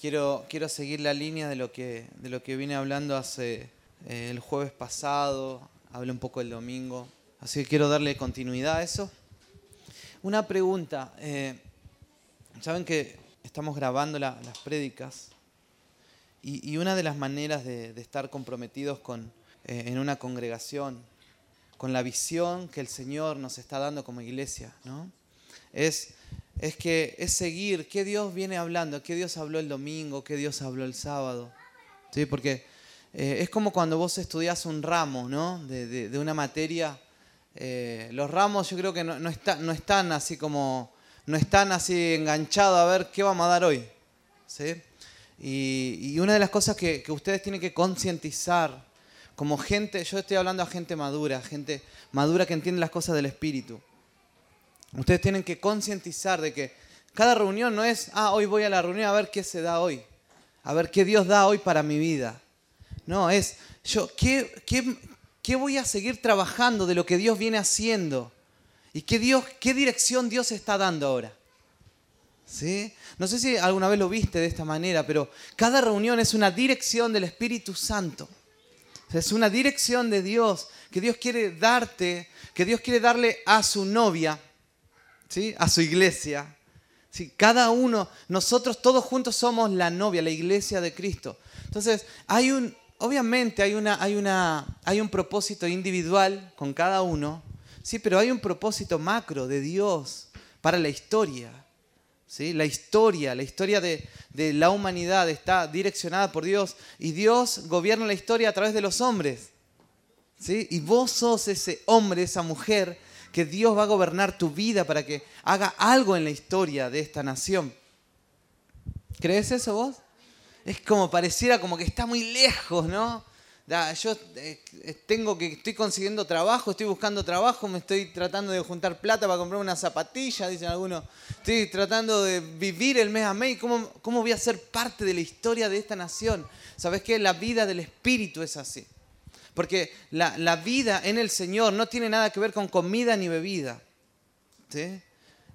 quiero, quiero seguir la línea de lo que, de lo que vine hablando hace eh, el jueves pasado, hablé un poco el domingo, así que quiero darle continuidad a eso. Una pregunta, eh, saben que estamos grabando las prédicas y, una de las maneras de, estar comprometidos con, eh, en una congregación, con la visión que el Señor nos está dando como iglesia, ¿no? es es que es seguir qué Dios viene hablando, qué Dios habló el domingo, qué Dios habló el sábado. ¿Sí? Porque eh, es como cuando vos estudias un ramo, ¿no? De, una materia. Eh, los ramos yo creo que no, están así como, no están así enganchados a ver qué vamos a dar hoy. ¿sí? Y, una de las cosas que, que ustedes tienen que concientizar como gente, yo estoy hablando a gente madura, gente madura que entiende las cosas del espíritu. Ustedes tienen que concientizar de que cada reunión no es, ah, hoy voy a la reunión a ver qué se da hoy, a ver qué Dios da hoy para mi vida. No, es, yo, ¿qué, qué, voy a seguir trabajando de lo que Dios viene haciendo? ¿Y qué, Dios, qué dirección Dios está dando ahora? ¿Sí? No sé si alguna vez lo viste de esta manera, pero cada reunión es una dirección del Espíritu Santo. Es una dirección de Dios que Dios quiere darte, que Dios quiere darle a su novia ¿sí? a su iglesia. ¿sí? Cada uno, nosotros todos juntos somos la novia, la iglesia de Cristo. Entonces, hay un, obviamente hay, una, hay, una, hay un propósito individual con cada uno, sí, pero hay un propósito macro de Dios para la historia. ¿sí? La historia, la historia de, de la humanidad está direccionada por Dios y Dios gobierna la historia a través de los hombres. ¿sí? Y vos sos ese hombre, esa mujer que Dios va a gobernar tu vida para que haga algo en la historia de esta nación. ¿Crees eso vos? Es como pareciera como que está muy lejos, ¿no? Yo eh, tengo que, estoy consiguiendo trabajo, estoy buscando trabajo, me estoy tratando de juntar plata para comprar una zapatilla, dicen algunos. Estoy tratando de vivir el mes a mes. ¿Cómo, ¿Cómo voy a ser parte de la historia de esta nación? ¿Sabes qué? La vida del Espíritu es así. Porque la, vida en el Señor no tiene nada que ver con comida ni bebida.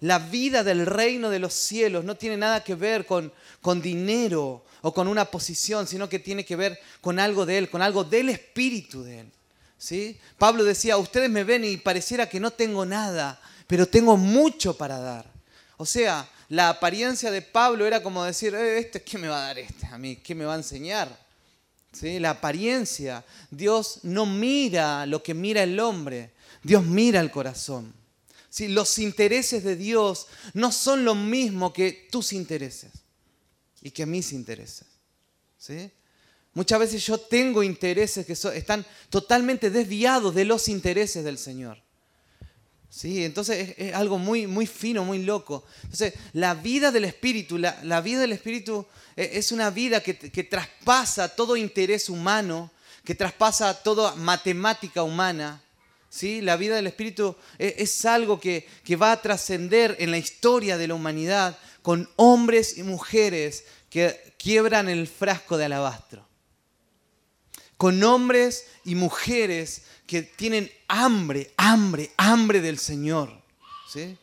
La vida del reino de los cielos no tiene nada que ver con, dinero o con una posición, sino que tiene que ver con algo de Él, con algo del Espíritu de Él. ¿sí? Pablo decía, ustedes me ven y pareciera que no tengo nada, pero tengo mucho para dar. O sea, la apariencia de Pablo era como decir, eh, este, ¿qué me va a dar este a mí? ¿Qué me va a enseñar? La apariencia. Dios no mira lo que mira el hombre, Dios mira el corazón. ¿Sí? Los intereses de Dios no son lo mismo que tus intereses y que mis intereses. ¿Sí? Muchas veces yo tengo intereses que están totalmente desviados de los intereses del Señor. ¿Sí? Entonces es, algo muy, muy fino, muy loco. Entonces, la vida del Espíritu, la, vida del Espíritu eh, es una vida que, traspasa todo interés humano, que traspasa toda matemática humana. ¿Sí? La vida del Espíritu es, es algo que, que va a trascender en la historia de la humanidad con hombres y mujeres que quiebran el frasco de alabastro. Con hombres y mujeres que tienen hambre, hambre, hambre del Señor. ¿sí?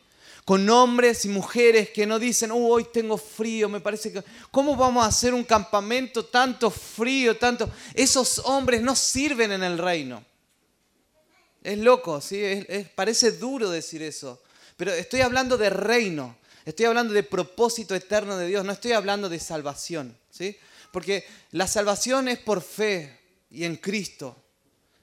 Con hombres y mujeres que no dicen, oh, hoy tengo frío, me parece que... ¿Cómo vamos a hacer un campamento tanto frío, tanto... Esos hombres no sirven en el reino. Es loco, ¿sí? parece duro decir eso. Pero estoy hablando de reino. Estoy hablando de propósito eterno de Dios. No estoy hablando de salvación. ¿sí? Porque la salvación es por fe y en Cristo.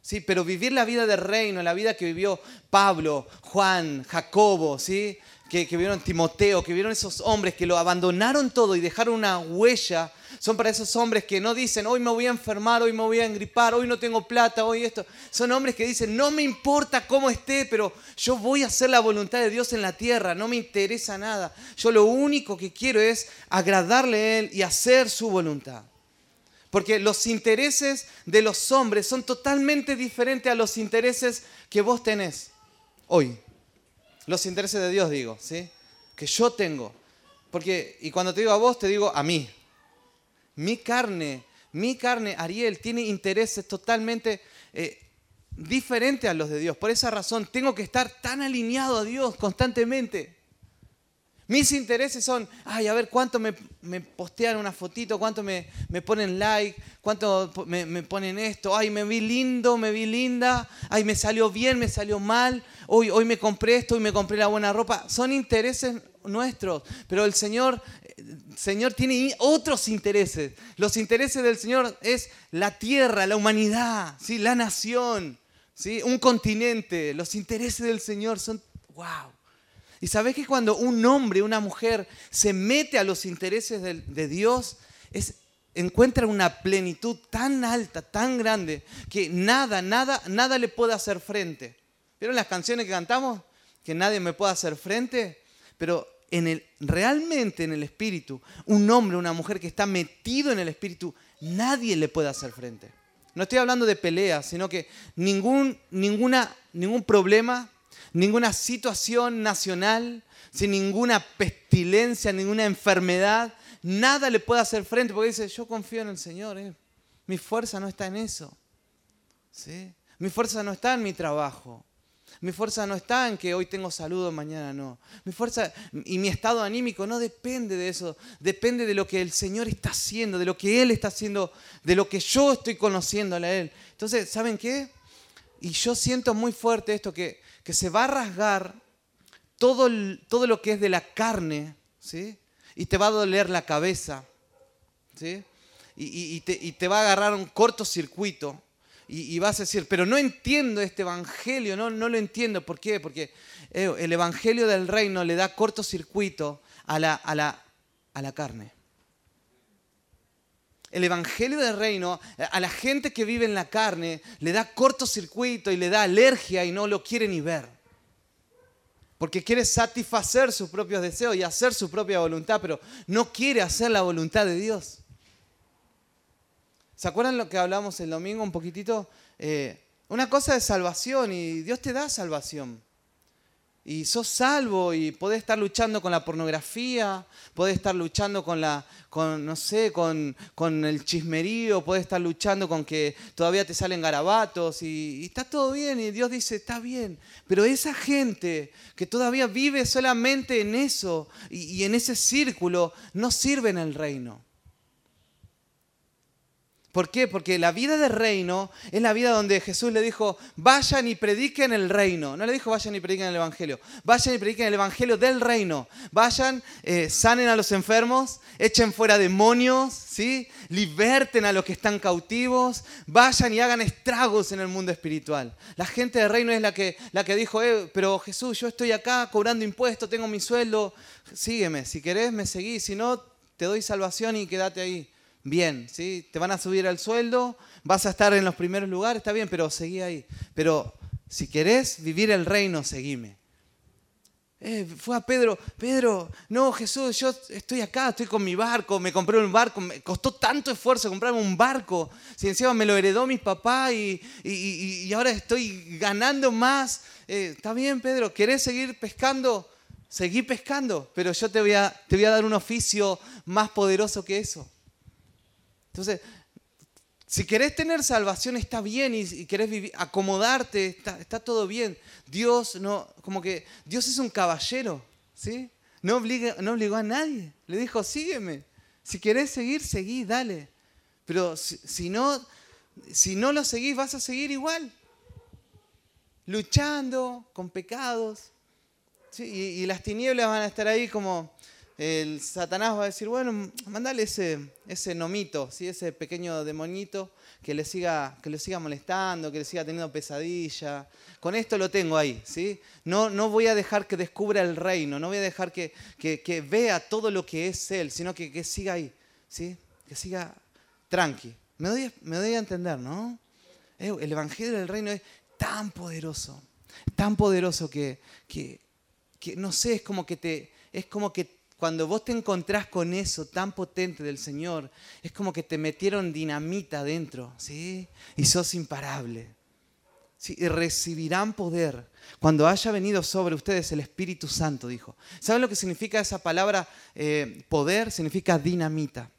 Sí, pero vivir la vida de reino, la vida que vivió Pablo, Juan, Jacobo, ¿sí? que, que vieron Timoteo, que vieron esos hombres que lo abandonaron todo y dejaron una huella, son para esos hombres que no dicen, hoy me voy a enfermar, hoy me voy a engripar, hoy no tengo plata, hoy esto. Son hombres que dicen, no me importa cómo esté, pero yo voy a hacer la voluntad de Dios en la tierra, no me interesa nada. Yo lo único que quiero es agradarle a Él y hacer su voluntad. Porque los intereses de los hombres son totalmente diferentes a los intereses que vos tenés hoy. Los intereses de Dios, digo, ¿sí? Que yo tengo. Porque, y cuando te digo a vos, te digo a mí. Mi carne, mi carne, Ariel, tiene intereses totalmente eh, diferentes a los de Dios. Por esa razón, tengo que estar tan alineado a Dios constantemente. Mis intereses son, ay, a ver cuánto me, postean una fotito, cuánto me, ponen like, cuánto me, ponen esto, ay, me vi lindo, me vi linda, ay, me salió bien, me salió mal, hoy, hoy me compré esto, hoy me compré la buena ropa. Son intereses nuestros, pero el Señor, Señor tiene otros intereses. Los intereses del Señor es la tierra, la humanidad, ¿sí? la nación, ¿sí? un continente. Los intereses del Señor son, wow. Y sabes que cuando un hombre, una mujer se mete a los intereses de, Dios, encuentra una plenitud tan alta, tan grande, que nada, nada, nada le puede hacer frente. ¿Vieron las canciones que cantamos? Que nadie me puede hacer frente. Pero en el, realmente en el espíritu, un hombre, una mujer que está metido en el espíritu, nadie le puede hacer frente. No estoy hablando de peleas, sino que ningún, ninguna, ningún problema, ninguna situación nacional, sin ninguna pestilencia, ninguna enfermedad, nada le puede hacer frente, porque dice, yo confío en el Señor, eh. mi fuerza no está en eso. ¿sí? Mi fuerza no está en mi trabajo. Mi fuerza no está en que hoy tengo salud o mañana no. Mi fuerza y mi estado anímico no depende de eso. Depende de lo que el Señor está haciendo, de lo que Él está haciendo, de lo que yo estoy conociéndole a Él. Entonces, ¿saben qué? Y yo siento muy fuerte esto, que que se va a rasgar todo, todo lo que es de la carne, ¿sí? Y te va a doler la cabeza, ¿sí? Y, te, va a agarrar un cortocircuito. Y, y, vas a decir, pero no entiendo este evangelio, no, no lo entiendo. ¿Por qué? Porque eh, el evangelio del reino le da cortocircuito a la, a la, a la carne. El Evangelio del Reino a la gente que vive en la carne le da cortocircuito y le da alergia y no lo quiere ni ver. Porque quiere satisfacer sus propios deseos y hacer su propia voluntad, pero no quiere hacer la voluntad de Dios. ¿Se acuerdan lo que hablamos el domingo un poquitito? Eh, una cosa de salvación y Dios te da salvación y sos salvo y podés estar luchando con la pornografía, podés estar luchando con la, con, no sé, con, el chismerío, podés estar luchando con que todavía te salen garabatos y, está todo bien y Dios dice, está bien. Pero esa gente que todavía vive solamente en eso y en ese círculo, no sirve en el reino. ¿Por qué? Porque la vida de reino es la vida donde Jesús le dijo, vayan y prediquen el reino. No le dijo, vayan y prediquen el Evangelio. Vayan y prediquen el Evangelio del reino. Vayan, eh, sanen a los enfermos, echen fuera demonios, ¿sí? liberten a los que están cautivos. Vayan y hagan estragos en el mundo espiritual. La gente del reino es la que, la que dijo, eh, pero Jesús, yo estoy acá cobrando impuestos, tengo mi sueldo. Sígueme, si querés me seguís, si no, te doy salvación y quédate ahí bien, ¿sí? Te van a subir el sueldo, vas a estar en los primeros lugares, está bien, pero seguí ahí. Pero si querés vivir el reino, seguime. Eh, fue a Pedro, Pedro, no Jesús, yo estoy acá, estoy con mi barco, me compré un barco, me costó tanto esfuerzo comprarme un barco, si encima me lo heredó mi papá y, y, ahora estoy ganando más. Eh, está bien, Pedro, ¿querés seguir pescando? Seguí pescando, pero yo te voy, a, te voy a dar un oficio más poderoso que eso. Entonces, si querés tener salvación está bien y, querés vivir, acomodarte, está, todo bien. Dios no, como que Dios es un caballero, ¿sí? No, obliga, no obligó a nadie. Le dijo, sígueme. Si querés seguir, seguí, dale. Pero si, no, si no lo seguís, vas a seguir igual. Luchando con pecados. Y, y las tinieblas van a estar ahí como el Satanás va a decir, bueno, mandale ese, ese nomito, ¿sí? ese pequeño demonito que le, siga, que le siga molestando, que le siga teniendo pesadilla. Con esto lo tengo ahí, ¿sí? No, no voy a dejar que descubra el reino, no voy a dejar que, que, vea todo lo que es Él, sino que, que, siga ahí, ¿sí? Que siga tranqui. Me doy, me a entender, ¿no? Eh, el Evangelio del Reino es tan poderoso, tan poderoso que, que, que no sé, es como que te, es como que cuando vos te encontrás con eso tan potente del Señor, es como que te metieron dinamita dentro, ¿sí? Y sos imparable. ¿sí? Y recibirán poder cuando haya venido sobre ustedes el Espíritu Santo, dijo. ¿Saben lo que significa esa palabra eh, poder? Significa dinamita.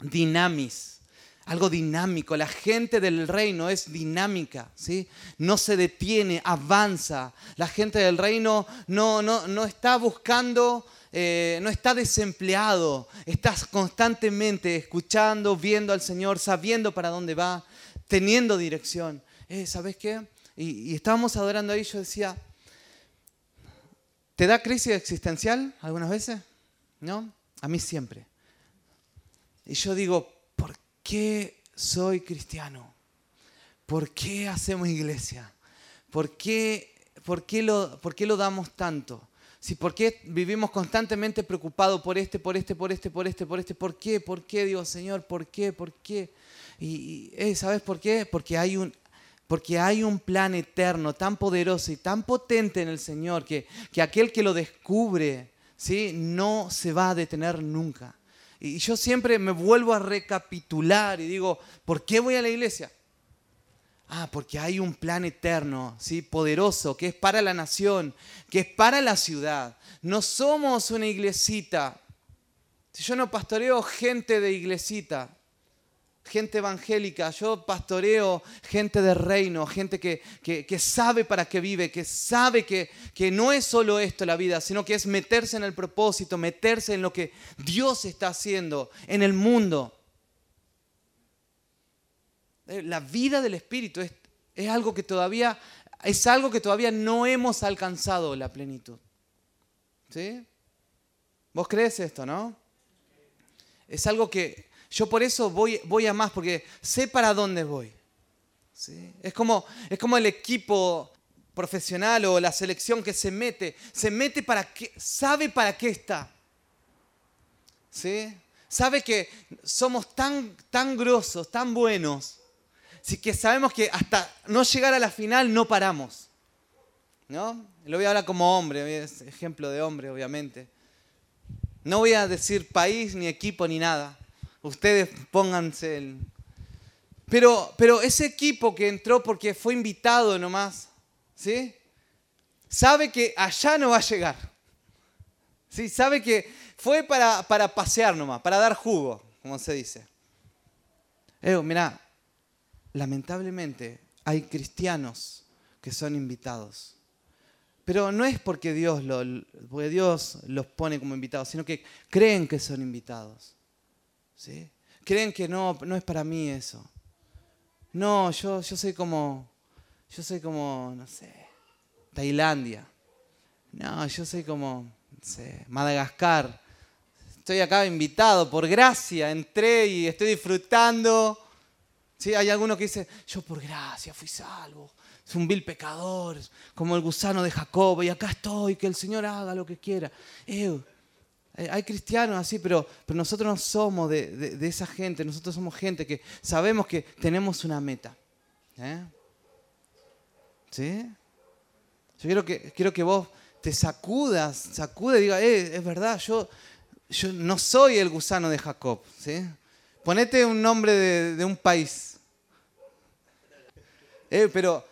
Dinamis. algo dinámico. La gente del reino es dinámica, ¿sí? No se detiene, avanza. La gente del reino no, no, no está buscando, eh, no está desempleado. Estás constantemente escuchando, viendo al Señor, sabiendo para dónde va, teniendo dirección. Eh, ¿Sabes qué? Y, estábamos adorando ahí, yo decía, ¿te da crisis existencial algunas veces? ¿No? A mí siempre. Y yo digo, qué soy cristiano? ¿Por qué hacemos iglesia? ¿Por qué, por qué, lo, por qué lo damos tanto? Si ¿Por qué vivimos constantemente preocupados por este, por este, por este, por este, por este? ¿Por qué? ¿Por qué? Digo, Señor, ¿por qué? ¿Por qué? Y, eh, ¿sabes por qué? Porque hay un, porque hay un plan eterno tan poderoso y tan potente en el Señor que, que aquel que lo descubre ¿sí? no se va a detener nunca. Y yo siempre me vuelvo a recapitular y digo, ¿por qué voy a la iglesia? Ah, porque hay un plan eterno, ¿sí? poderoso, que es para la nación, que es para la ciudad. No somos una iglesita. Si yo no pastoreo gente de iglesita, gente evangélica, yo pastoreo gente de reino, gente que, sabe para qué vive, que sabe que, que no es solo esto la vida, sino que es meterse en el propósito, meterse en lo que Dios está haciendo en el mundo. Eh, la vida del Espíritu es, es algo que todavía es algo que todavía no hemos alcanzado la plenitud. ¿Sí? ¿Vos crees esto, no? Es algo que yo por eso voy, voy a más, porque sé para dónde voy. ¿Sí? Es, como, es como el equipo profesional o la selección que se mete, se mete para qué, sabe para qué está. ¿Sí? Sabe que somos tan, tan grosos, tan buenos, así que sabemos que hasta no llegar a la final no paramos. ¿No? Lo voy a hablar como hombre, ejemplo de hombre, obviamente. No voy a decir país, ni equipo, ni nada. Ustedes pónganse el... Pero, pero ese equipo que entró porque fue invitado nomás, ¿sí? Sabe que allá no va a llegar. ¿Sí? Sabe que fue para, para pasear nomás, para dar jugo, como se dice. Eh, mira, lamentablemente hay cristianos que son invitados. Pero no es porque Dios, lo, los pone como invitados, sino que creen que son invitados. ¿sí? Creen que no, es para mí eso. No, yo, yo soy como, yo soy como, no sé, Tailandia. No, yo soy como, Madagascar. Estoy acá invitado por gracia, entré y estoy disfrutando. ¿Sí? Hay algunos que dicen, yo por gracia fui salvo. Es un vil pecador, como el gusano de Jacob, y acá estoy, que el Señor haga lo que quiera. Hay cristianos así, pero, nosotros no somos de, esa gente, nosotros somos gente que sabemos que tenemos una meta. ¿eh? ¿Sí? Yo quiero que, quiero que vos te sacudas, sacude y diga, eh, es verdad, yo, yo no soy el gusano de Jacob. ¿sí? Ponete un nombre de, un país. pero,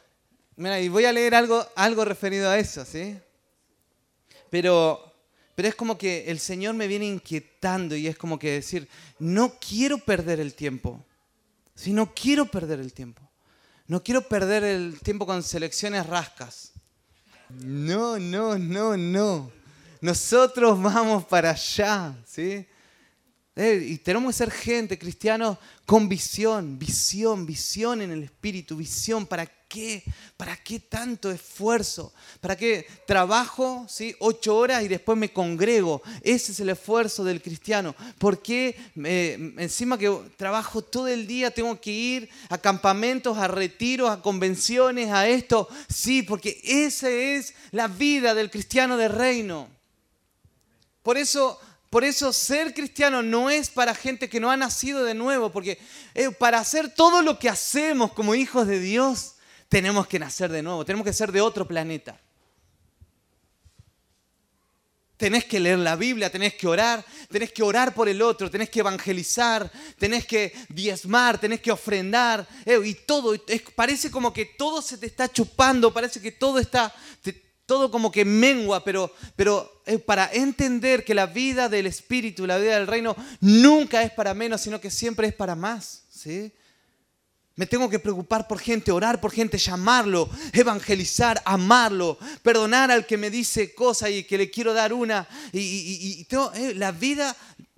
mira, y voy a leer algo, algo referido a eso, ¿sí? Pero pero es como que el Señor me viene inquietando y es como que decir, no quiero perder el tiempo. Si no quiero perder el tiempo. No quiero perder el tiempo con selecciones rascas. No, no, no, no. Nosotros vamos para allá, ¿sí? Eh, y tenemos que ser gente, cristianos, con visión, visión, visión en el espíritu, visión. ¿Para qué? ¿Para qué tanto esfuerzo? ¿Para qué trabajo ¿sí? ocho horas y después me congrego? Ese es el esfuerzo del cristiano. ¿Por qué encima que trabajo todo el día tengo que ir a campamentos, a retiros, a convenciones, a esto? Sí, porque esa es la vida del cristiano de reino. Por eso por eso ser cristiano no es para gente que no ha nacido de nuevo, porque eh, para hacer todo lo que hacemos como hijos de Dios, tenemos que nacer de nuevo, tenemos que ser de otro planeta. Tenés que leer la Biblia, tenés que orar, tenés que orar por el otro, tenés que evangelizar, tenés que diezmar, tenés que ofrendar. Eh, y todo, parece como que todo se te está chupando, parece que todo está, todo como que mengua, pero, pero para entender que la vida del Espíritu, la vida del reino, nunca es para menos, sino que siempre es para más. ¿sí? Me tengo que preocupar por gente, orar por gente, llamarlo, evangelizar, amarlo, perdonar al que me dice cosas y que le quiero dar una. Y, eh, la, vida,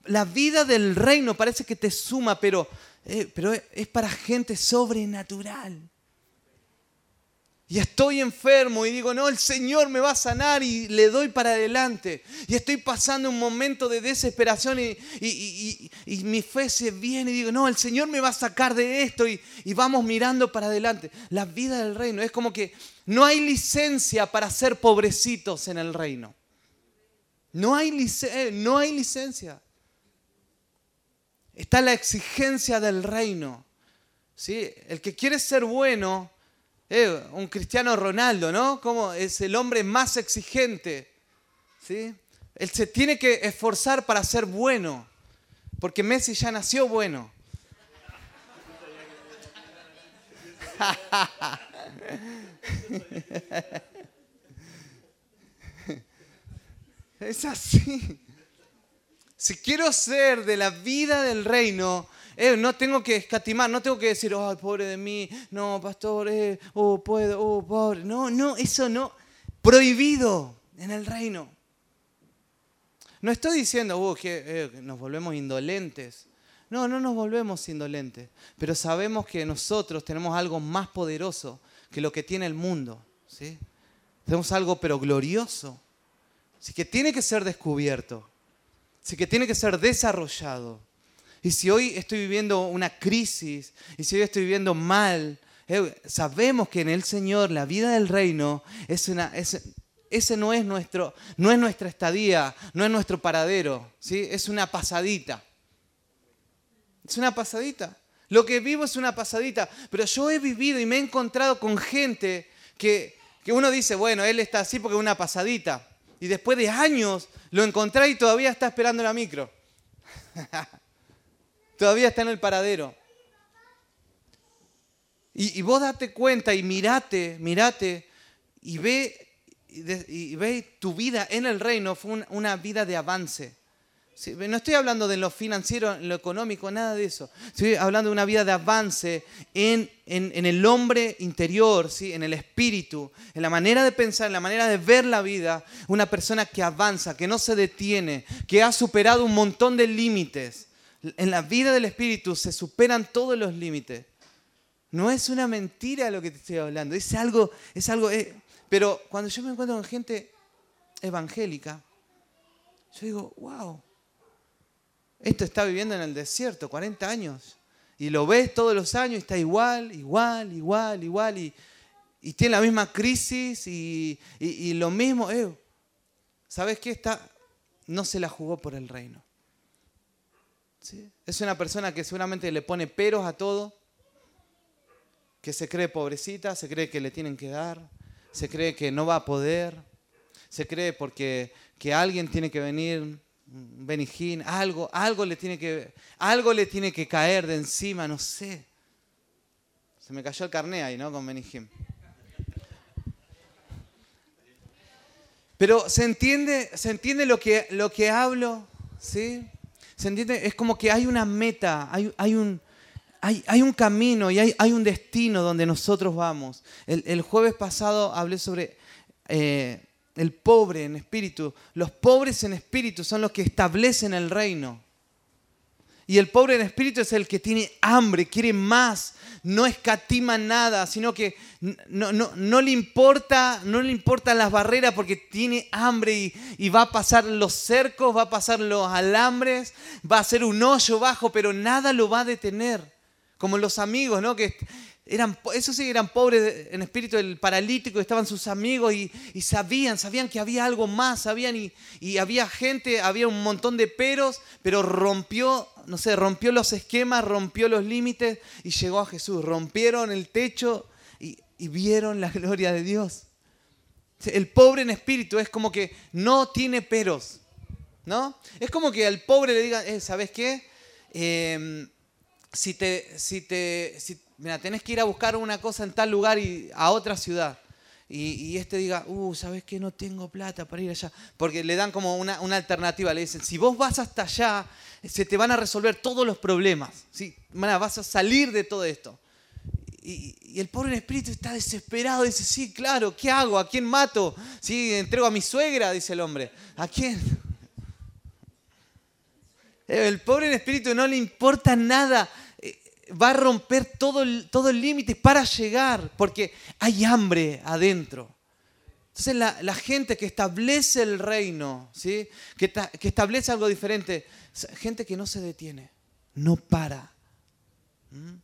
la vida del reino parece que te suma, pero, eh, pero es para gente sobrenatural y estoy enfermo y digo, no, el Señor me va a sanar y le doy para adelante. Y estoy pasando un momento de desesperación y, mi fe se viene y digo, no, el Señor me va a sacar de esto y, vamos mirando para adelante. La vida del reino es como que no hay licencia para ser pobrecitos en el reino. No hay, eh, no hay licencia. Está la exigencia del reino. ¿sí? El que quiere ser bueno eh, un cristiano Ronaldo, ¿no? Como es el hombre más exigente. ¿sí? Él se tiene que esforzar para ser bueno, porque Messi ya nació bueno. Es así. Si quiero ser de la vida del reino, eh, no tengo que escatimar, no tengo que decir, ay, pobre de mí, no, pastor, eh, oh, puedo, oh, pobre. No, no, eso no. Prohibido en el reino. No estoy diciendo uh, que eh, nos volvemos indolentes. No, no nos volvemos indolentes. Pero sabemos que nosotros tenemos algo más poderoso que lo que tiene el mundo. ¿sí? Tenemos algo pero glorioso. Así que tiene que ser descubierto. Así que tiene que ser desarrollado. Y si hoy estoy viviendo una crisis, y si hoy estoy viviendo mal, eh, sabemos que en el Señor la vida del reino es una, ese no es, nuestro, no es nuestra estadía, no es nuestro paradero, ¿sí? es una pasadita. Es una pasadita. Lo que vivo es una pasadita, pero yo he vivido y me he encontrado con gente que, que uno dice, bueno, él está así porque es una pasadita. Y después de años lo encontré y todavía está esperando la micro. Todavía está en el paradero. Y, vos date cuenta y mirate, mirate y ve, y ve tu vida en el reino fue una vida de avance. no estoy hablando de lo financiero, en lo económico, nada de eso. Estoy hablando de una vida de avance en, en, el hombre interior, ¿sí? en el espíritu, en la manera de pensar, en la manera de ver la vida. Una persona que avanza, que no se detiene, que ha superado un montón de límites en la vida del Espíritu se superan todos los límites. No es una mentira lo que te estoy hablando, es algo, es algo, eh, pero cuando yo me encuentro con gente evangélica, yo digo, wow, esto está viviendo en el desierto 40 años y lo ves todos los años y está igual, igual, igual, igual y, tiene la misma crisis y, lo mismo. Eh, ¿Sabes qué? Está, no se la jugó por el reino. Es una persona que seguramente le pone peros a todo, que se cree pobrecita, se cree que le tienen que dar, se cree que no va a poder, se cree porque que alguien tiene que venir, Benijín, algo, algo le tiene que, algo le tiene que caer de encima, no sé. Se me cayó el carné ahí, ¿no? Con Benijín. Pero se entiende, se entiende lo que, lo que hablo, ¿sí? ¿Se entiende? Es como que hay una meta, hay, un, hay, hay, un camino y hay, hay, un destino donde nosotros vamos. El, el jueves pasado hablé sobre eh, el pobre en espíritu. Los pobres en espíritu son los que establecen el reino. Y el pobre en espíritu es el que tiene hambre, quiere más, no escatima nada, sino que no, no, le importa, no le importan las barreras porque tiene hambre y, va a pasar los cercos, va a pasar los alambres, va a ser un hoyo bajo, pero nada lo va a detener. Como los amigos, ¿no? Eran, eso sí, eran pobres en espíritu, el paralítico, estaban sus amigos y, sabían, sabían que había algo más, sabían y, había gente, había un montón de peros, pero rompió, no sé, rompió los esquemas, rompió los límites y llegó a Jesús. Rompieron el techo y, vieron la gloria de Dios. El pobre en espíritu es como que no tiene peros, ¿no? Es como que al pobre le digan, eh, ¿sabes qué? Em, si te, si te, si mira, tenés que ir a buscar una cosa en tal lugar y a otra ciudad. y, este diga, uh, ¿sabes qué? No tengo plata para ir allá. Porque le dan como una, alternativa, le dicen, si vos vas hasta allá, se te van a resolver todos los problemas, ¿sí? vas a salir de todo esto. Y, el pobre espíritu está desesperado, dice, sí, claro, ¿qué hago? ¿A quién mato? ¿Sí? ¿Entrego a mi suegra? Dice el hombre. ¿A quién? El pobre espíritu no le importa nada va a romper todo el, todo el límite para llegar, porque hay hambre adentro. Entonces la, gente que establece el reino, ¿sí? que, establece algo diferente, gente que no se detiene, no para. ¿Mm?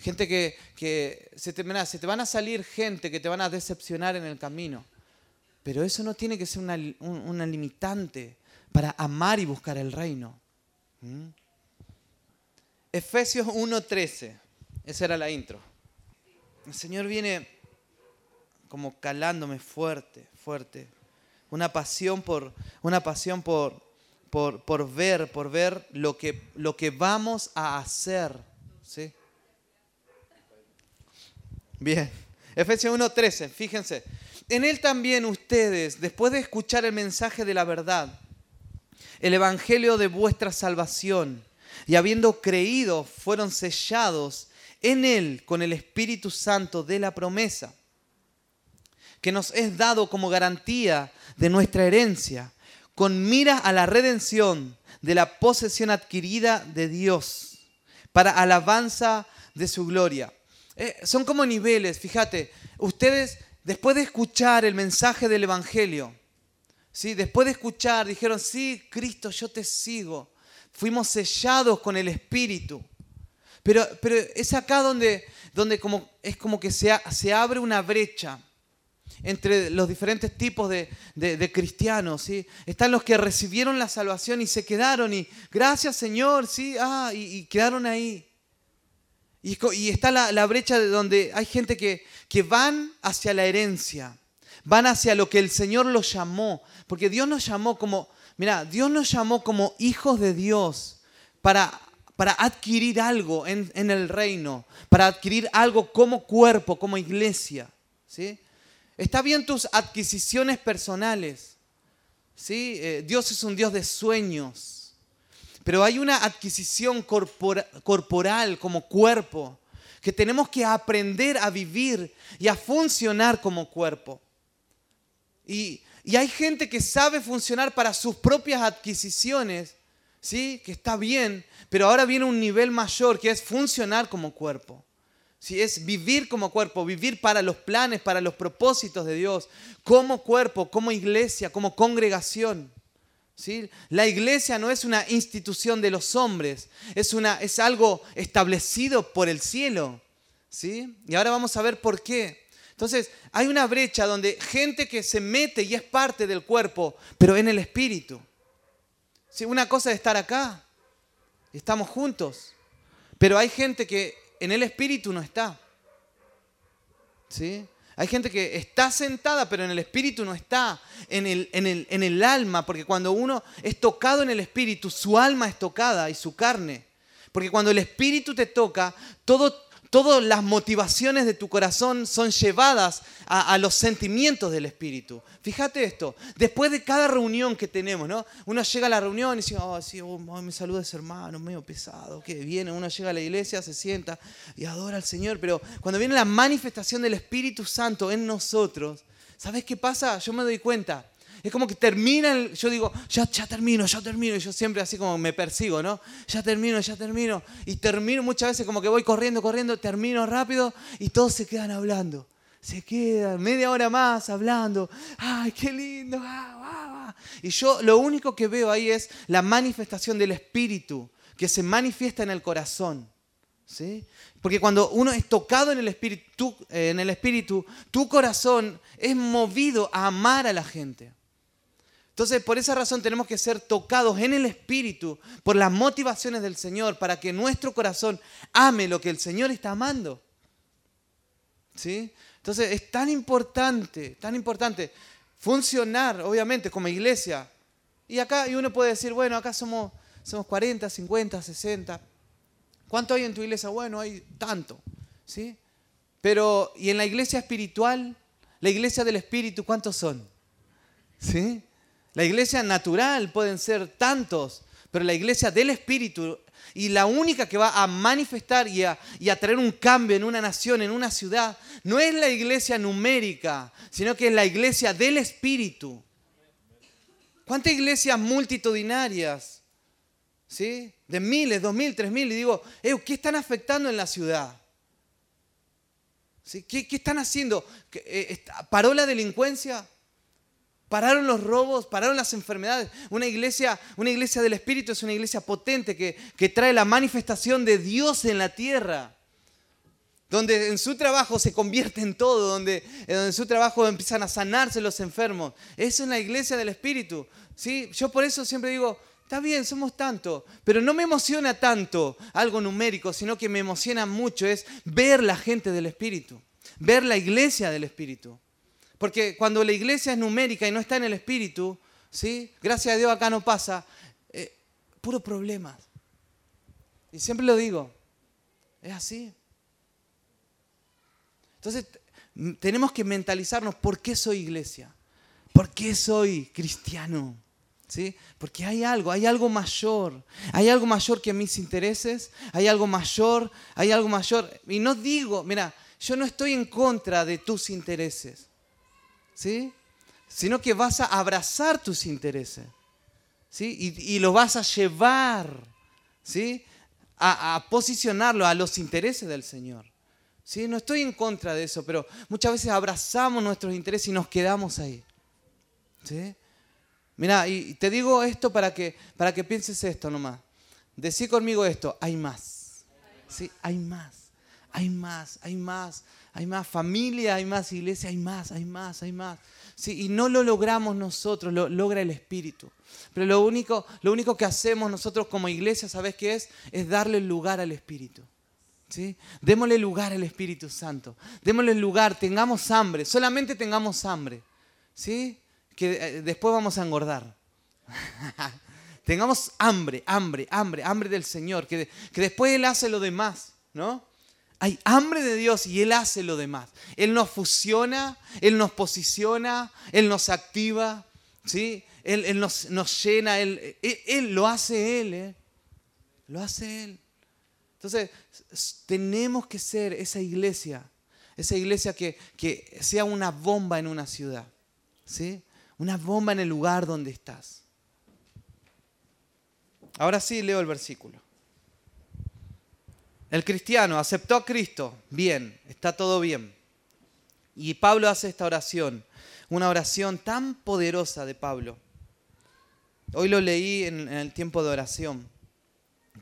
Gente que, que se, te, se te van a salir gente que te van a decepcionar en el camino. Pero eso no tiene que ser una, una limitante para amar y buscar el reino. ¿Mm? Efesios 1.13. Esa era la intro. El Señor viene como calándome fuerte, fuerte. Una pasión por, una pasión por, por, por ver, por ver lo que, lo que vamos a hacer. ¿sí? Bien. Efesios 1.13, fíjense. En él también ustedes, después de escuchar el mensaje de la verdad, el evangelio de vuestra salvación, y habiendo creído fueron sellados en Él con el Espíritu Santo de la promesa, que nos es dado como garantía de nuestra herencia, con mira a la redención de la posesión adquirida de Dios, para alabanza de su gloria. Eh, son como niveles, fíjate, ustedes después de escuchar el mensaje del Evangelio, ¿sí? después de escuchar, dijeron, sí, Cristo, yo te sigo fuimos sellados con el Espíritu. Pero, pero es acá donde, donde como, es como que se, se abre una brecha entre los diferentes tipos de, cristianos. ¿sí? Están los que recibieron la salvación y se quedaron y gracias Señor, ¿sí? ah, y, quedaron ahí. Y, y está la, la, brecha de donde hay gente que, que van hacia la herencia, van hacia lo que el Señor los llamó, porque Dios nos llamó como, Mira, Dios nos llamó como hijos de Dios para, para adquirir algo en, el reino, para adquirir algo como cuerpo, como iglesia. ¿sí? Está bien tus adquisiciones personales. ¿sí? Eh, Dios es un Dios de sueños. Pero hay una adquisición corporal como cuerpo que tenemos que aprender a vivir y a funcionar como cuerpo. Y y hay gente que sabe funcionar para sus propias adquisiciones, ¿sí? que está bien, pero ahora viene un nivel mayor que es funcionar como cuerpo. ¿sí? Es vivir como cuerpo, vivir para los planes, para los propósitos de Dios, como cuerpo, como iglesia, como congregación. ¿sí? La iglesia no es una institución de los hombres, es, una, es algo establecido por el cielo. ¿sí? Y ahora vamos a ver por qué. Entonces, hay una brecha donde gente que se mete y es parte del cuerpo, pero en el espíritu. ¿Sí? Una cosa es estar acá, estamos juntos, pero hay gente que en el espíritu no está. ¿Sí? Hay gente que está sentada, pero en el espíritu no está, en el, en, el, en el alma, porque cuando uno es tocado en el espíritu, su alma es tocada y su carne. Porque cuando el espíritu te toca, todo, Todas las motivaciones de tu corazón son llevadas a, los sentimientos del Espíritu. Fíjate esto, después de cada reunión que tenemos, ¿no? Uno llega a la reunión y dice, oh, sí, oh, me saluda ese hermano, medio pesado, que viene, uno llega a la iglesia, se sienta y adora al Señor, pero cuando viene la manifestación del Espíritu Santo en nosotros, ¿sabes qué pasa? Yo me doy cuenta es como que termina, yo digo, ya, termino, ya termino. Y yo siempre así como me persigo, ¿no? Ya termino, ya termino. Y termino muchas veces como que voy corriendo, corriendo, termino rápido y todos se quedan hablando. Se quedan media hora más hablando. ¡Ay, qué lindo! Ah, y yo lo único que veo ahí es la manifestación del Espíritu que se manifiesta en el corazón. ¿Sí? Porque cuando uno es tocado en el, espíritu, en el espíritu, tu corazón es movido a amar a la gente. Entonces, por esa razón tenemos que ser tocados en el Espíritu por las motivaciones del Señor para que nuestro corazón ame lo que el Señor está amando. ¿Sí? Entonces, es tan importante, tan importante funcionar, obviamente, como iglesia. Y acá y uno puede decir, bueno, acá somos, somos 40, 50, 60. ¿Cuánto hay en tu iglesia? Bueno, hay tanto. ¿Sí? Pero, ¿y en la iglesia espiritual? La iglesia del Espíritu, ¿cuántos son? ¿Sí? La iglesia natural pueden ser tantos, pero la iglesia del Espíritu y la única que va a manifestar y a, traer un cambio en una nación, en una ciudad, no es la iglesia numérica, sino que es la iglesia del Espíritu. ¿Cuántas iglesias multitudinarias? ¿Sí? De miles, dos mil, tres mil. Y digo, ¿qué están afectando en la ciudad? ¿Sí? ¿Qué, están haciendo? Eh, ¿Paró la delincuencia? Pararon los robos, pararon las enfermedades. Una iglesia, una iglesia del Espíritu es una iglesia potente que, que trae la manifestación de Dios en la tierra. Donde en su trabajo se convierte en todo, donde, en su trabajo empiezan a sanarse los enfermos. Es una iglesia del Espíritu. ¿sí? Yo por eso siempre digo, está bien, somos tantos, pero no me emociona tanto algo numérico, sino que me emociona mucho es ver la gente del Espíritu, ver la iglesia del Espíritu. Porque cuando la iglesia es numérica y no está en el espíritu, ¿sí? gracias a Dios acá no pasa, eh, puro problemas. Y siempre lo digo, es así. Entonces, tenemos que mentalizarnos por qué soy iglesia, por qué soy cristiano. ¿Sí? Porque hay algo, hay algo mayor, hay algo mayor que mis intereses, hay algo mayor, hay algo mayor. Y no digo, mira, yo no estoy en contra de tus intereses. ¿Sí? Sino que vas a abrazar tus intereses, ¿sí? Y, los vas a llevar, ¿sí? A, posicionarlo a los intereses del Señor. ¿Sí? No estoy en contra de eso, pero muchas veces abrazamos nuestros intereses y nos quedamos ahí. ¿Sí? Mira, y te digo esto para que, para que pienses esto nomás. Decí conmigo esto, hay más. ¿Sí? Hay más, hay más, hay más hay más familia, hay más iglesia, hay más, hay más, hay más. Sí, y no lo logramos nosotros, lo logra el Espíritu. Pero lo único, lo único que hacemos nosotros como iglesia, ¿sabes qué es? Es darle lugar al Espíritu. ¿Sí? Démosle lugar al Espíritu Santo. Démosle lugar, tengamos hambre, solamente tengamos hambre. ¿Sí? Que eh, después vamos a engordar. tengamos hambre, hambre, hambre, hambre del Señor, que, que después Él hace lo demás, ¿no? Hay hambre de Dios y Él hace lo demás. Él nos fusiona, Él nos posiciona, Él nos activa, ¿sí? Él, nos, llena, él, lo hace Él, ¿eh? lo hace Él. Entonces, tenemos que ser esa iglesia, esa iglesia que, que sea una bomba en una ciudad, ¿sí? Una bomba en el lugar donde estás. Ahora sí leo el versículo. El cristiano aceptó a Cristo, bien, está todo bien. Y Pablo hace esta oración, una oración tan poderosa de Pablo. Hoy lo leí en, el tiempo de oración.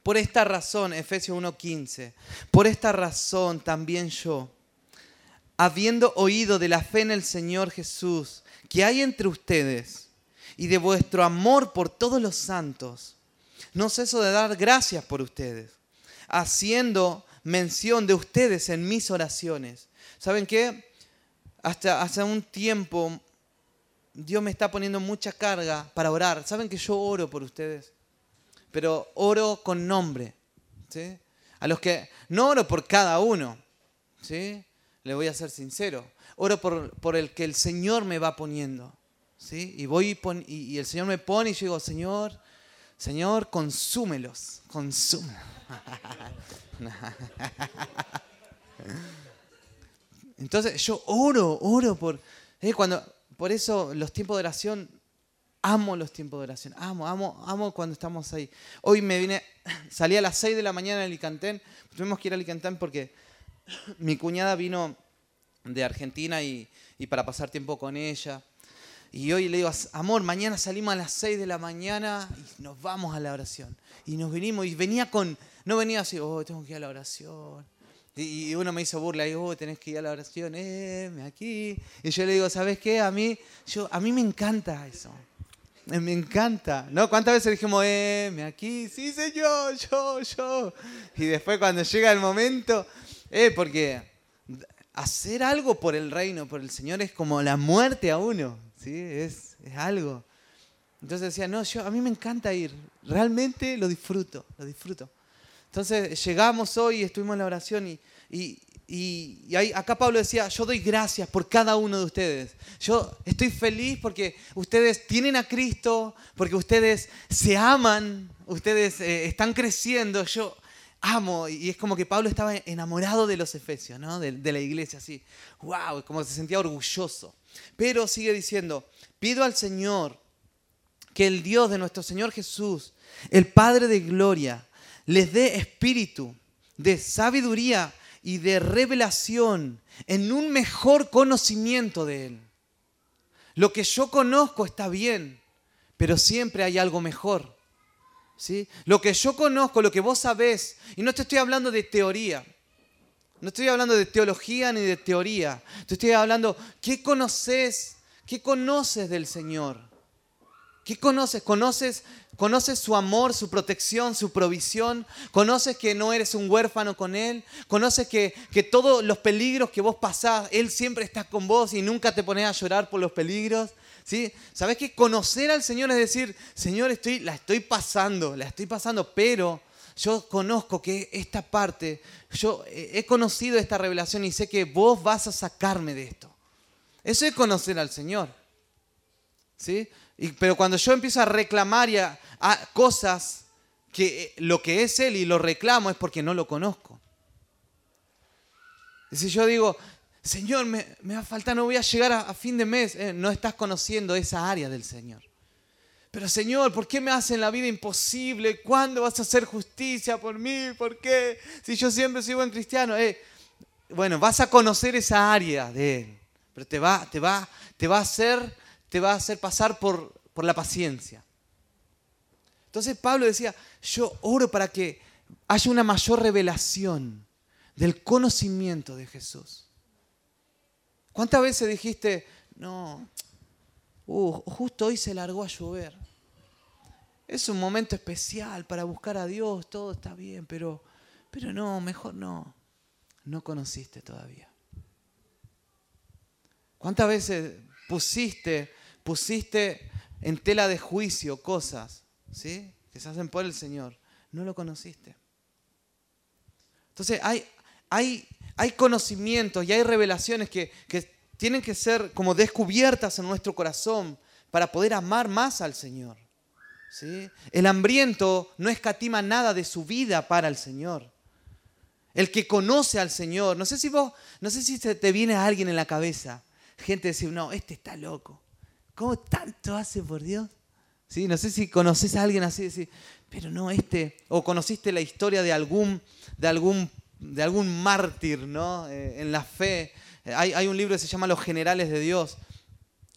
Por esta razón, Efesios 1:15, por esta razón también yo, habiendo oído de la fe en el Señor Jesús que hay entre ustedes y de vuestro amor por todos los santos, no ceso de dar gracias por ustedes haciendo mención de ustedes en mis oraciones. ¿Saben qué? Hasta hace un tiempo Dios me está poniendo mucha carga para orar. ¿Saben que yo oro por ustedes? Pero oro con nombre. ¿sí? A los que no oro por cada uno. ¿sí? Le voy a ser sincero. Oro por, por el que el Señor me va poniendo. ¿sí? Y, voy y, y el Señor me pone y yo digo, Señor, Señor, consúmelos. Consúmelos. Entonces yo oro, oro por... Eh, cuando, por eso los tiempos de oración, amo los tiempos de oración, amo, amo, amo cuando estamos ahí. Hoy me vine, salí a las 6 de la mañana en Alicantén, tuvimos que ir a Alicantén porque mi cuñada vino de Argentina y, y para pasar tiempo con ella. Y hoy le digo, amor, mañana salimos a las 6 de la mañana y nos vamos a la oración. Y nos venimos, y venía con, no venía así, oh, tengo que ir a la oración. Y, uno me hizo burla, y oh, tenés que ir a la oración, eh, aquí. Y yo le digo, ¿sabes qué? A mí, yo, a mí me encanta eso. Me encanta, ¿no? ¿Cuántas veces dijimos, eh, me aquí? Sí, señor, yo, yo. Y después cuando llega el momento, eh, porque hacer algo por el reino, por el Señor, es como la muerte a uno, ¿sí? Es, es algo. Entonces decía, no, yo, a mí me encanta ir, realmente lo disfruto, lo disfruto. Entonces llegamos hoy, estuvimos en la oración y, y, acá Pablo decía, yo doy gracias por cada uno de ustedes. Yo estoy feliz porque ustedes tienen a Cristo, porque ustedes se aman, ustedes eh, están creciendo. Yo amo. Y es como que Pablo estaba enamorado de los efesios, ¿no? de, de la iglesia, así. ¡Wow! Como se sentía orgulloso. Pero sigue diciendo, pido al Señor que el Dios de nuestro Señor Jesús, el Padre de Gloria, les dé espíritu de sabiduría y de revelación en un mejor conocimiento de Él. Lo que yo conozco está bien, pero siempre hay algo mejor. ¿sí? Lo que yo conozco, lo que vos sabés, y no te estoy hablando de teoría, no estoy hablando de teología ni de teoría, te estoy hablando, ¿qué conoces? ¿Qué conoces del Señor? ¿Qué conoces? ¿Conoces Conoces su amor, su protección, su provisión. Conoces que no eres un huérfano con Él. Conoces que, todos los peligros que vos pasás, Él siempre está con vos y nunca te pones a llorar por los peligros. ¿Sí? ¿Sabes que conocer al Señor es decir, Señor, estoy, la estoy pasando, la estoy pasando, pero yo conozco que esta parte, yo he conocido esta revelación y sé que vos vas a sacarme de esto. Eso es conocer al Señor. ¿Sí? pero cuando yo empiezo a reclamar a, cosas que eh, lo que es Él y lo reclamo es porque no lo conozco. Y si yo digo, Señor, me, va a faltar, no voy a llegar a, fin de mes, eh, no estás conociendo esa área del Señor. Pero Señor, ¿por qué me hacen la vida imposible? ¿Cuándo vas a hacer justicia por mí? ¿Por qué? Si yo siempre soy buen cristiano. Eh, bueno, vas a conocer esa área de Él, pero te va, te va, te va a hacer te va a hacer pasar por, por la paciencia. Entonces Pablo decía, yo oro para que haya una mayor revelación del conocimiento de Jesús. ¿Cuántas veces dijiste, no, uh, justo hoy se largó a llover? Es un momento especial para buscar a Dios, todo está bien, pero, pero no, mejor no. No conociste todavía. ¿Cuántas veces pusiste pusiste en tela de juicio cosas, ¿sí? Que se hacen por el Señor. No lo conociste. Entonces hay, hay, hay conocimientos y hay revelaciones que, que tienen que ser como descubiertas en nuestro corazón para poder amar más al Señor. ¿sí? El hambriento no escatima nada de su vida para el Señor. El que conoce al Señor, no sé si vos, no sé si te viene a alguien en la cabeza, gente decir, no, este está loco. ¿Cómo tanto hace por Dios? ¿Sí? No sé si conoces a alguien así, decir, pero no este, o conociste la historia de algún, de algún, de algún mártir ¿no? Eh, en la fe. Hay, hay, un libro que se llama Los Generales de Dios.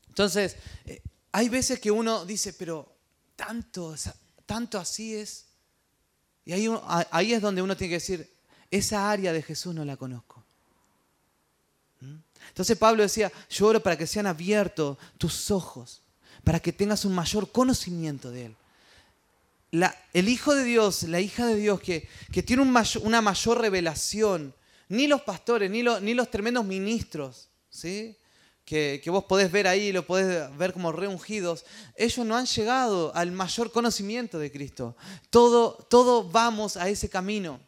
Entonces, eh, hay veces que uno dice, pero tanto, tanto así es. Y ahí, es donde uno tiene que decir, esa área de Jesús no la conozco. Entonces Pablo decía, yo oro para que sean abiertos tus ojos, para que tengas un mayor conocimiento de Él. el Hijo de Dios, la hija de Dios que tiene una mayor revelación, ni los pastores, ni, ni los tremendos ministros, ¿sí? Que, que, vos podés ver ahí, lo podés ver como reungidos, ellos no han llegado al mayor conocimiento de Cristo. Todo, todo vamos a ese camino.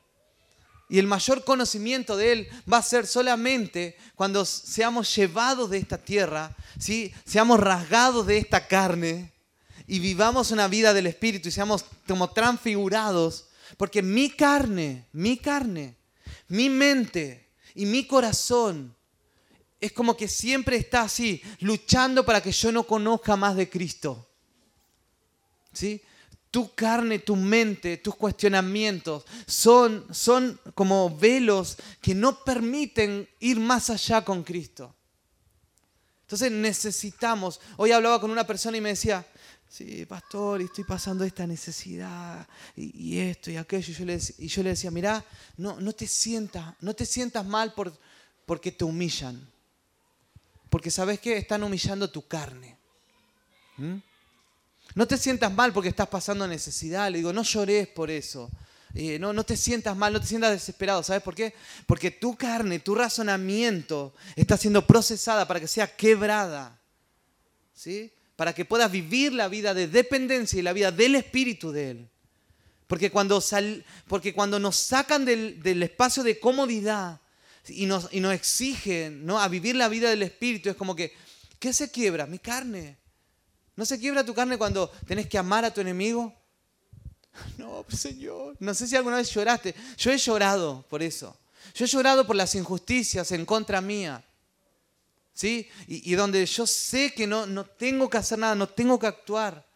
Y el mayor conocimiento de Él va a ser solamente cuando seamos llevados de esta tierra, ¿sí? seamos rasgados de esta carne y vivamos una vida del Espíritu y seamos como transfigurados. Porque mi carne, mi carne, mi mente y mi corazón es como que siempre está así, luchando para que yo no conozca más de Cristo. ¿Sí? tu carne, tu mente, tus cuestionamientos son, son como velos que no permiten ir más allá con Cristo. Entonces necesitamos, hoy hablaba con una persona y me decía, sí, pastor, estoy pasando esta necesidad y, esto y aquello. Y yo le, y yo le decía, mira, no, no, te sientas, no te sientas mal por, porque te humillan. Porque sabes que están humillando tu carne. No te sientas mal porque estás pasando necesidad. Le digo, no llores por eso. Eh, no, no te sientas mal, no te sientas desesperado. ¿Sabes por qué? Porque tu carne, tu razonamiento está siendo procesada para que sea quebrada. ¿Sí? Para que puedas vivir la vida de dependencia y la vida del Espíritu de Él. Porque cuando, sal, porque cuando nos sacan del, del espacio de comodidad, y nos, y nos exige ¿no? a vivir la vida del Espíritu, es como que, ¿qué se quiebra? Mi carne. ¿No se quiebra tu carne cuando tenés que amar a tu enemigo? No, Señor. No sé si alguna vez lloraste. Yo he llorado por eso. Yo he llorado por las injusticias en contra mía. ¿Sí? Y, donde yo sé que no, no tengo que hacer nada, no tengo que actuar.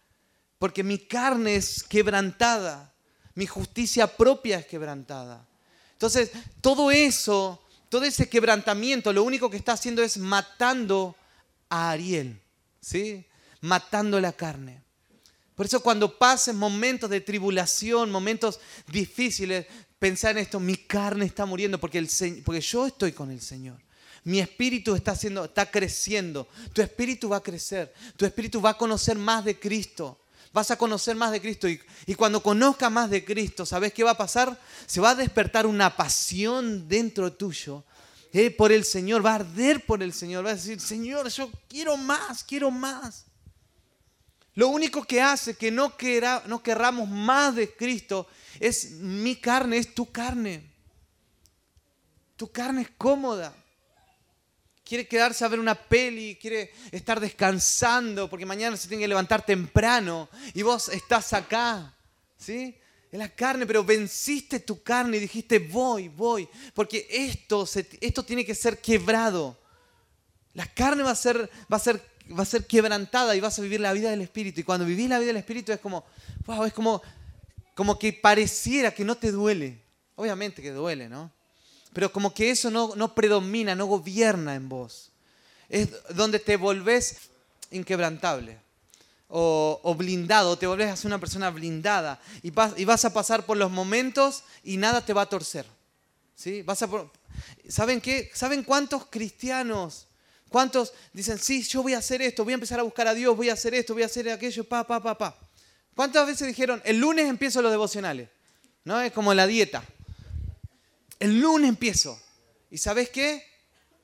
Porque mi carne es quebrantada. Mi justicia propia es quebrantada. Entonces, todo eso, todo ese quebrantamiento, lo único que está haciendo es matando a Ariel. ¿Sí? Matando la carne. Por eso cuando pasen momentos de tribulación, momentos difíciles, pensar en esto, mi carne está muriendo porque, el, porque yo estoy con el Señor. Mi espíritu está, está creciendo. Tu espíritu va a crecer. Tu espíritu va a conocer más de Cristo. Vas a conocer más de Cristo. Y, y cuando conozca más de Cristo, ¿sabes qué va a pasar? Se va a despertar una pasión dentro tuyo eh, por el Señor. Va a arder por el Señor. Va a decir, Señor, yo quiero más, quiero más. Lo único que hace que no, no querramos más de Cristo es mi carne, es tu carne. Tu carne es cómoda. Quiere quedarse a ver una peli, quiere estar descansando porque mañana se tiene que levantar temprano y vos estás acá. ¿Sí? Es la carne, pero venciste tu carne y dijiste, voy, voy, porque esto, esto tiene que ser quebrado. La carne va a ser, va a ser va a ser quebrantada y vas a vivir la vida del Espíritu. Y cuando vivís la vida del Espíritu es como, wow, es como, como que pareciera que no te duele. Obviamente que duele, ¿no? Pero como que eso no, predomina, no gobierna en vos. Es donde te volvés inquebrantable o, o blindado, te volvés a ser una persona blindada y vas, a pasar por los momentos y nada te va a torcer. ¿Sí? Vas a, ¿Saben qué? ¿Saben cuántos cristianos ¿Cuántos dicen, sí, yo voy a hacer esto, voy a empezar a buscar a Dios, voy a hacer esto, voy a hacer aquello, pa, pa, pa, pa? ¿Cuántas veces dijeron, el lunes empiezo los devocionales? ¿No? Es como la dieta. El lunes empiezo. ¿Y sabes qué?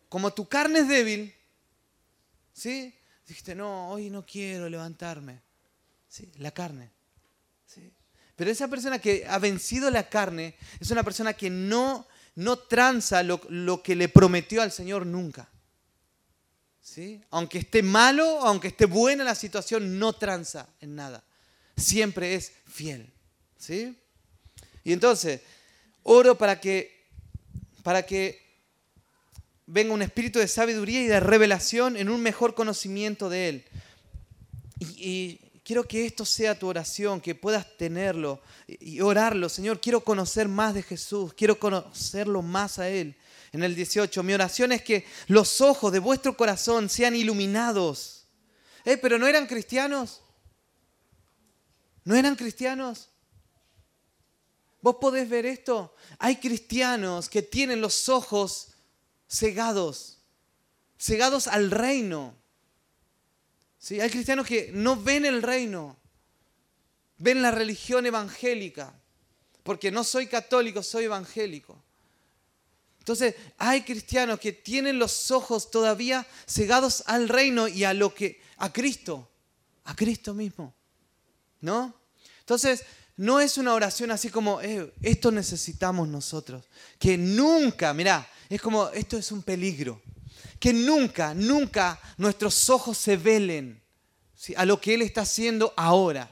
Como tu carne es débil, ¿sí? Dijiste, no, hoy no quiero levantarme. ¿Sí? La carne. ¿Sí? Pero esa persona que ha vencido la carne es una persona que no, no tranza lo, lo que le prometió al Señor nunca. Aunque esté malo, aunque esté buena la situación, no tranza en nada. Siempre es fiel. ¿sí? Y entonces, oro para que, para que venga un espíritu de sabiduría y de revelación en un mejor conocimiento de Él. Y, quiero que esto sea tu oración, que puedas tenerlo y orarlo. Señor, quiero conocer más de Jesús, quiero conocerlo más a Él en el 18, mi oración es que los ojos de vuestro corazón sean iluminados. Eh, pero no eran cristianos. ¿No eran cristianos? Vos podés ver esto. Hay cristianos que tienen los ojos cegados, cegados al reino. ¿Sí? Hay cristianos que no ven el reino, ven la religión evangélica, porque no soy católico, soy evangélico. Entonces, hay cristianos que tienen los ojos todavía cegados al reino y a lo que a Cristo, a Cristo mismo. ¿No? Entonces, no es una oración así como, eh, esto necesitamos nosotros. Que nunca, mirá, es como, esto es un peligro. Que nunca, nunca nuestros ojos se velen a lo que Él está haciendo ahora.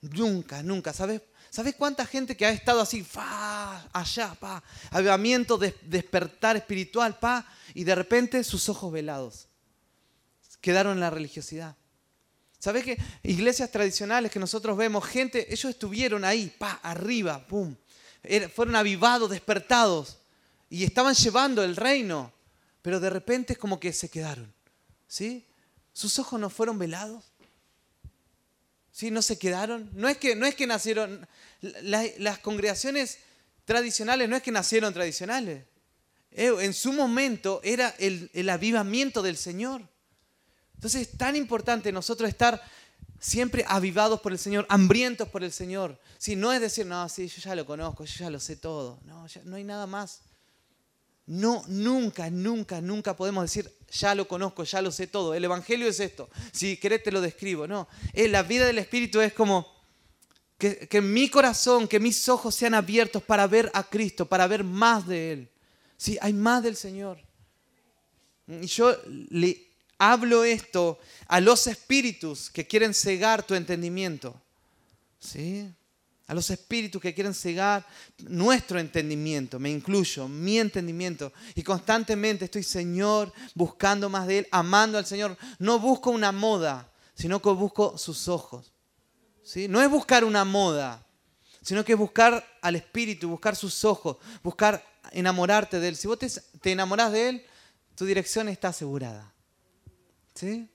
Nunca, nunca. ¿Sabes ¿Sabes cuánta gente que ha estado así, fa, allá, pa, avivamiento, despertar espiritual, pa, y de repente sus ojos velados quedaron en la religiosidad? ¿Sabes que iglesias tradicionales que nosotros vemos, gente, ellos estuvieron ahí, pa, arriba, pum, fueron avivados, despertados, y estaban llevando el reino, pero de repente es como que se quedaron, ¿sí? Sus ojos no fueron velados. ¿Sí? No se quedaron. No es que, no es que nacieron. las congregaciones tradicionales no es que nacieron tradicionales. Eh, en su momento era el, el avivamiento del Señor. Entonces es tan importante nosotros estar siempre avivados por el Señor, hambrientos por el Señor. Si no es decir, no, sí, yo ya lo conozco, yo ya lo sé todo. No, no hay nada más. No, nunca, nunca, nunca podemos decir, ya lo conozco, ya lo sé todo. El Evangelio es esto. Si querés te lo describo. No, la vida del Espíritu es como que, mi corazón, que mis ojos sean abiertos para ver a Cristo, para ver más de Él. Sí, hay más del Señor. Y yo le hablo esto a los espíritus que quieren cegar tu entendimiento. ¿Sí? A los espíritus que quieren cegar nuestro entendimiento, me incluyo, mi entendimiento. Y constantemente estoy, Señor, buscando más de Él, amando al Señor. No busco una moda, sino que busco sus ojos. ¿Sí? No es buscar una moda, sino que es buscar al Espíritu, buscar sus ojos, buscar enamorarte de Él. Si vos te, te enamorás de Él, tu dirección está asegurada. ¿Sí?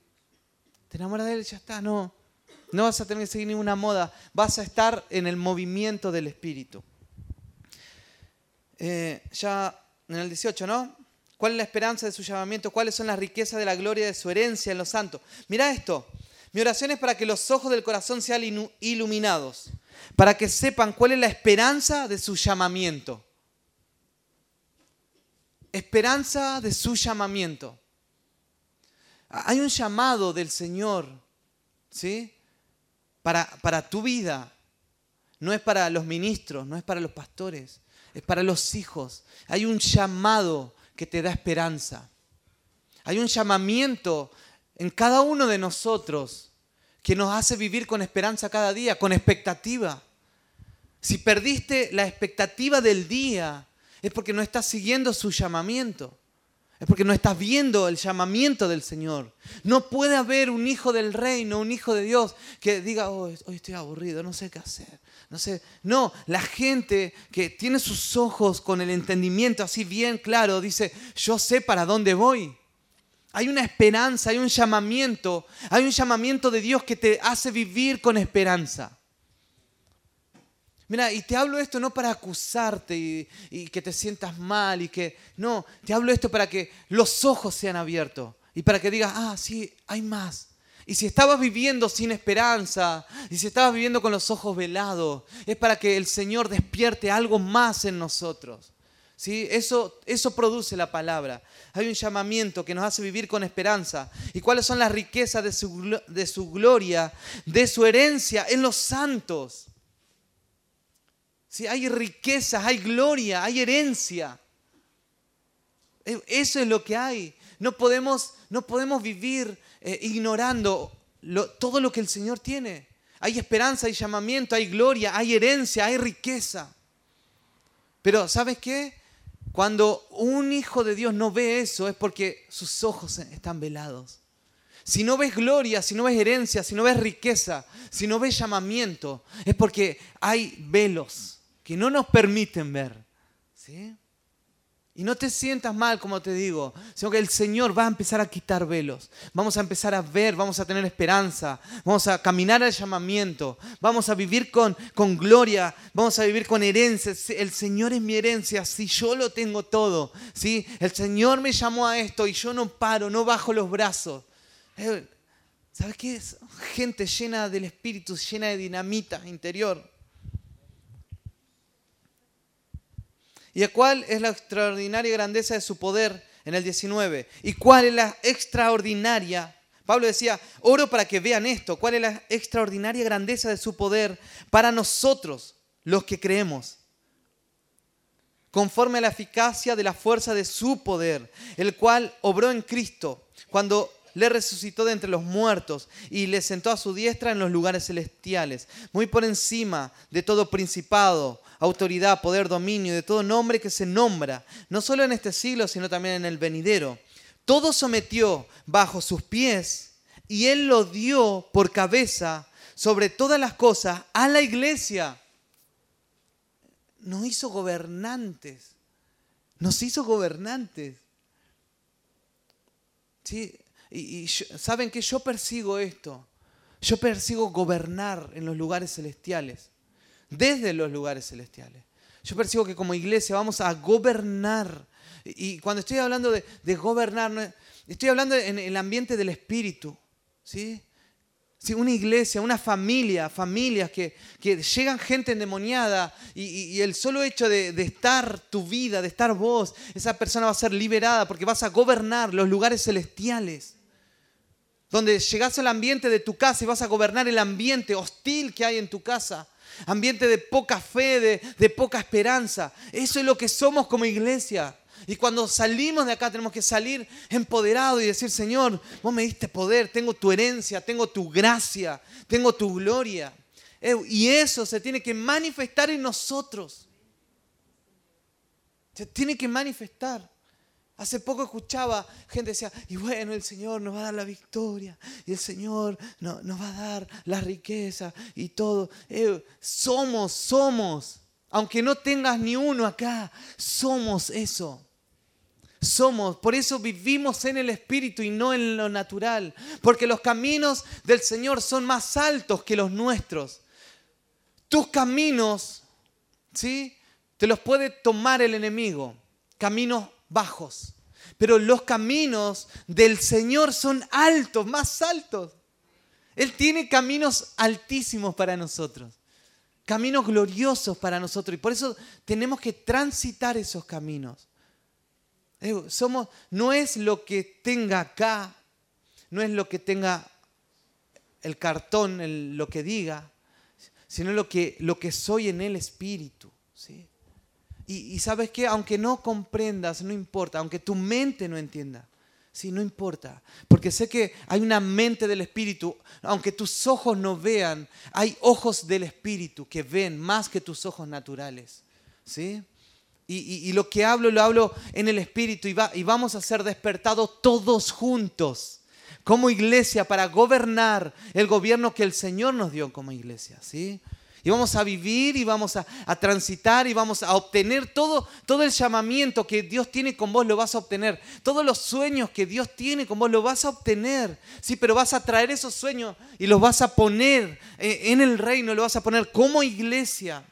Te enamoras de Él, ya está, no. No vas a tener que seguir ninguna moda, vas a estar en el movimiento del Espíritu. Eh, ya en el 18, ¿no? ¿Cuál es la esperanza de su llamamiento? ¿Cuáles son las riquezas de la gloria de su herencia en los santos? Mira esto. Mi oración es para que los ojos del corazón sean iluminados, para que sepan cuál es la esperanza de su llamamiento. Esperanza de su llamamiento. Hay un llamado del Señor, ¿sí? Para, para tu vida. No es para los ministros, no es para los pastores, es para los hijos. Hay un llamado que te da esperanza. Hay un llamamiento en cada uno de nosotros que nos hace vivir con esperanza cada día, con expectativa. Si perdiste la expectativa del día, es porque no estás siguiendo su llamamiento. Es porque no estás viendo el llamamiento del Señor. No puede haber un hijo del reino, un hijo de Dios, que diga, oh, hoy estoy aburrido, no sé qué hacer. No sé. No, la gente que tiene sus ojos con el entendimiento así bien claro, dice, yo sé para dónde voy. Hay una esperanza, hay un llamamiento, hay un llamamiento de Dios que te hace vivir con esperanza. Mira, y te hablo esto no para acusarte y, que te sientas mal y que... No, te hablo esto para que los ojos sean abiertos y para que digas, ah, sí, hay más. Y si estabas viviendo sin esperanza, y si estabas viviendo con los ojos velados, es para que el Señor despierte algo más en nosotros. ¿Sí? Eso, eso produce la palabra. Hay un llamamiento que nos hace vivir con esperanza. ¿Y cuáles son las riquezas de su, de su gloria, de su herencia en los santos? Hay riquezas, hay gloria, hay herencia. E, eso es lo que hay. No podemos, no podemos vivir eh, ignorando todo lo que el Señor tiene. Hay esperanza, hay llamamiento, hay gloria, hay herencia, hay riqueza. Pero ¿sabes qué? Cuando un hijo de Dios no ve eso es porque sus ojos están velados. Si no ves gloria, si no ves herencia, si no ves riqueza, si no ves llamamiento, es porque hay velos que no nos permiten ver. ¿Sí? Y no te sientas mal, como te digo, sino que el Señor va a empezar a quitar velos. Vamos a empezar a ver, vamos a tener esperanza, vamos a caminar al llamamiento, vamos a vivir con, con gloria, vamos a vivir con herencia. El Señor es mi herencia, si yo lo tengo todo. ¿sí? El Señor me llamó a esto y yo no paro, no bajo los brazos. Eh, ¿Sabes qué es? Gente llena del Espíritu, llena de dinamita interior. ¿Y cuál es la extraordinaria grandeza de su poder en el 19? ¿Y cuál es la extraordinaria? Pablo decía, oro para que vean esto. ¿Cuál es la extraordinaria grandeza de su poder para nosotros, los que creemos? Conforme a la eficacia de la fuerza de su poder, el cual obró en Cristo cuando le resucitó de entre los muertos y le sentó a su diestra en los lugares celestiales, muy por encima de todo principado, autoridad, poder, dominio, de todo nombre que se nombra, no solo en este siglo, sino también en el venidero. Todo sometió bajo sus pies y él lo dio por cabeza sobre todas las cosas a la iglesia. Nos hizo gobernantes. Nos hizo gobernantes. ¿Sí? Y, y saben que yo persigo esto. Yo persigo gobernar en los lugares celestiales desde los lugares celestiales. Yo percibo que como iglesia vamos a gobernar. Y cuando estoy hablando de, gobernar, estoy hablando en el ambiente del espíritu. ¿sí? Sí, una iglesia, una familia, familias que, llegan gente endemoniada y, el solo hecho de, de, estar tu vida, de estar vos, esa persona va a ser liberada porque vas a gobernar los lugares celestiales. Donde llegas al ambiente de tu casa y vas a gobernar el ambiente hostil que hay en tu casa ambiente de poca fe, de, poca esperanza. Eso es lo que somos como iglesia. Y cuando salimos de acá tenemos que salir empoderados y decir, Señor, vos me diste poder, tengo tu herencia, tengo tu gracia, tengo tu gloria. Y eso se tiene que manifestar en nosotros. Se tiene que manifestar. Hace poco escuchaba gente decía, y bueno, el Señor nos va a dar la victoria, y el Señor nos, va a dar la riqueza y todo. Eh, somos, somos, aunque no tengas ni uno acá, somos eso. Somos, por eso vivimos en el Espíritu y no en lo natural, porque los caminos del Señor son más altos que los nuestros. Tus caminos, ¿sí? Te los puede tomar el enemigo, caminos bajos. Pero los caminos del Señor son altos, más altos. Él tiene caminos altísimos para nosotros, caminos gloriosos para nosotros. Y por eso tenemos que transitar esos caminos. Somos, no es lo que tenga acá, no es lo que tenga el cartón, lo que diga, sino lo que, lo que soy en el Espíritu. ¿sí? Y, sabes que aunque no comprendas, no importa, aunque tu mente no entienda, sí, no importa, porque sé que hay una mente del Espíritu, aunque tus ojos no vean, hay ojos del Espíritu que ven más que tus ojos naturales, ¿sí? Y, lo que hablo, lo hablo en el Espíritu y, y vamos a ser despertados todos juntos como iglesia para gobernar el gobierno que el Señor nos dio como iglesia, ¿sí? Y vamos a vivir y vamos a, transitar y vamos a obtener todo, todo el llamamiento que Dios tiene con vos, lo vas a obtener. Todos los sueños que Dios tiene con vos, lo vas a obtener. Sí, pero vas a traer esos sueños y los vas a poner eh, en el reino, lo vas a poner como iglesia.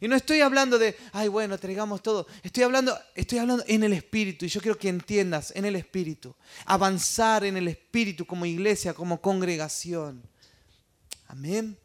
Y no estoy hablando de, ay, bueno, traigamos todo. Estoy hablando, estoy hablando en el Espíritu. Y yo quiero que entiendas, en el Espíritu. Avanzar en el Espíritu como iglesia, como congregación. Amén.